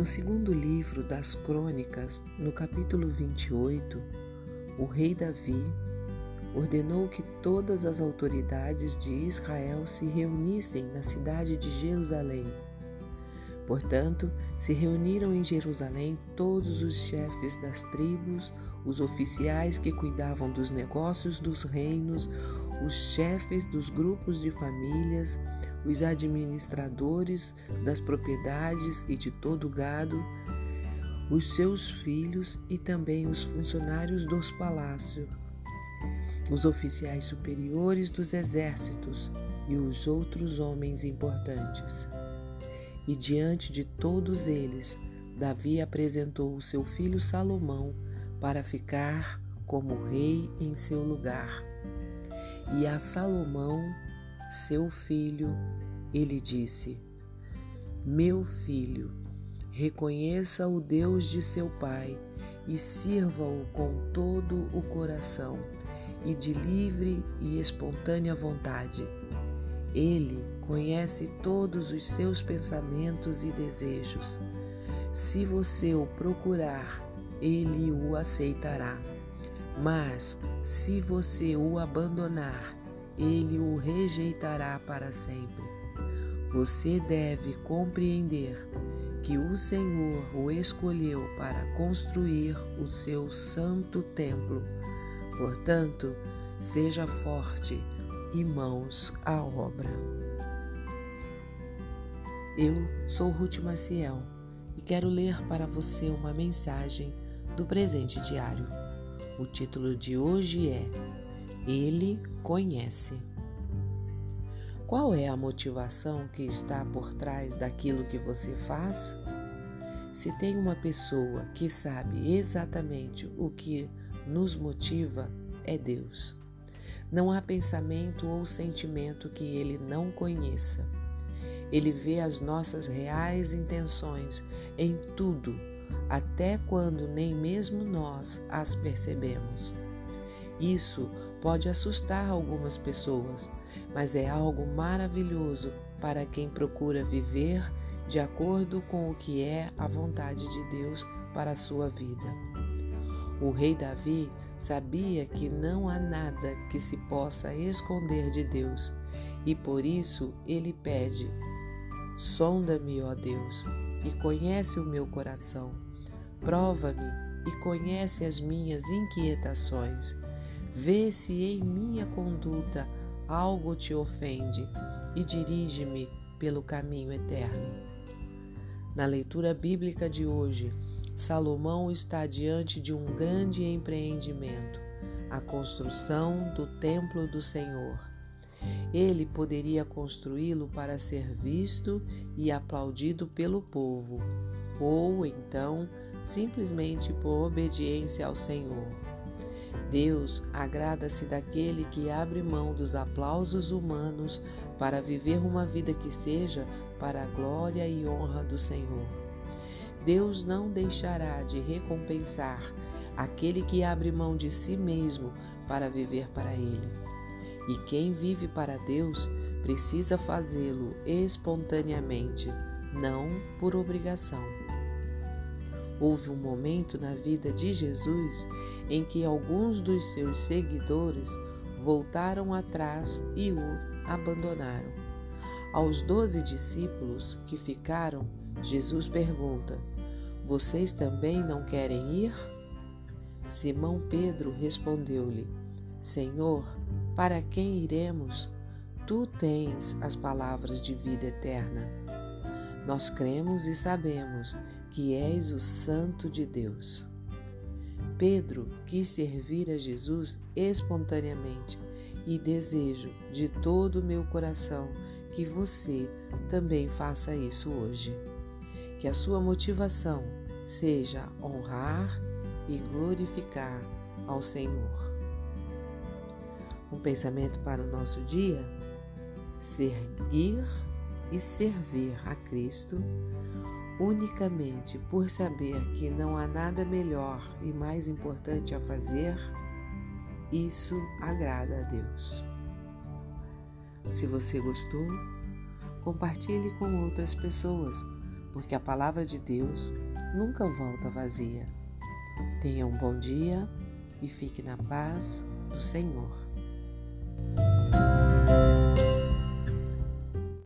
No segundo livro das Crônicas, no capítulo 28, o rei Davi ordenou que todas as autoridades de Israel se reunissem na cidade de Jerusalém. Portanto, se reuniram em Jerusalém todos os chefes das tribos, os oficiais que cuidavam dos negócios dos reinos, os chefes dos grupos de famílias, os administradores das propriedades e de todo o gado, os seus filhos e também os funcionários dos palácios os oficiais superiores dos exércitos e os outros homens importantes. E diante de todos eles, Davi apresentou o seu filho Salomão para ficar como rei em seu lugar. E a Salomão, seu filho, ele disse: Meu filho, reconheça o Deus de seu pai e sirva-o com todo o coração e de livre e espontânea vontade. Ele conhece todos os seus pensamentos e desejos. Se você o procurar, ele o aceitará. Mas, se você o abandonar, ele o rejeitará para sempre. Você deve compreender que o Senhor o escolheu para construir o seu santo templo Portanto, seja forte e mãos à obra. Eu sou Ruth Maciel e quero ler para você uma mensagem do presente diário. O título de hoje é Ele conhece. Qual é a motivação que está por trás daquilo que você faz? Se tem uma pessoa que sabe exatamente o que nos motiva é Deus. Não há pensamento ou sentimento que ele não conheça. Ele vê as nossas reais intenções em tudo, até quando nem mesmo nós as percebemos. Isso pode assustar algumas pessoas, mas é algo maravilhoso para quem procura viver de acordo com o que é a vontade de Deus para a sua vida. O rei Davi sabia que não há nada que se possa esconder de Deus e por isso ele pede: Sonda-me, ó Deus, e conhece o meu coração. Prova-me e conhece as minhas inquietações. Vê se em minha conduta algo te ofende e dirige-me pelo caminho eterno. Na leitura bíblica de hoje, Salomão está diante de um grande empreendimento, a construção do templo do Senhor. Ele poderia construí-lo para ser visto e aplaudido pelo povo, ou então simplesmente por obediência ao Senhor. Deus agrada-se daquele que abre mão dos aplausos humanos para viver uma vida que seja para a glória e honra do Senhor. Deus não deixará de recompensar aquele que abre mão de si mesmo para viver para Ele. E quem vive para Deus precisa fazê-lo espontaneamente, não por obrigação. Houve um momento na vida de Jesus em que alguns dos seus seguidores voltaram atrás e o abandonaram. Aos doze discípulos que ficaram, Jesus pergunta: Vocês também não querem ir? Simão Pedro respondeu-lhe: Senhor, para quem iremos? Tu tens as palavras de vida eterna. Nós cremos e sabemos que és o Santo de Deus. Pedro quis servir a Jesus espontaneamente e desejo de todo o meu coração que você também faça isso hoje que a sua motivação seja honrar e glorificar ao Senhor. Um pensamento para o nosso dia: seguir e servir a Cristo unicamente por saber que não há nada melhor e mais importante a fazer, isso agrada a Deus. Se você gostou, compartilhe com outras pessoas porque a palavra de Deus nunca volta vazia. Tenha um bom dia e fique na paz do Senhor.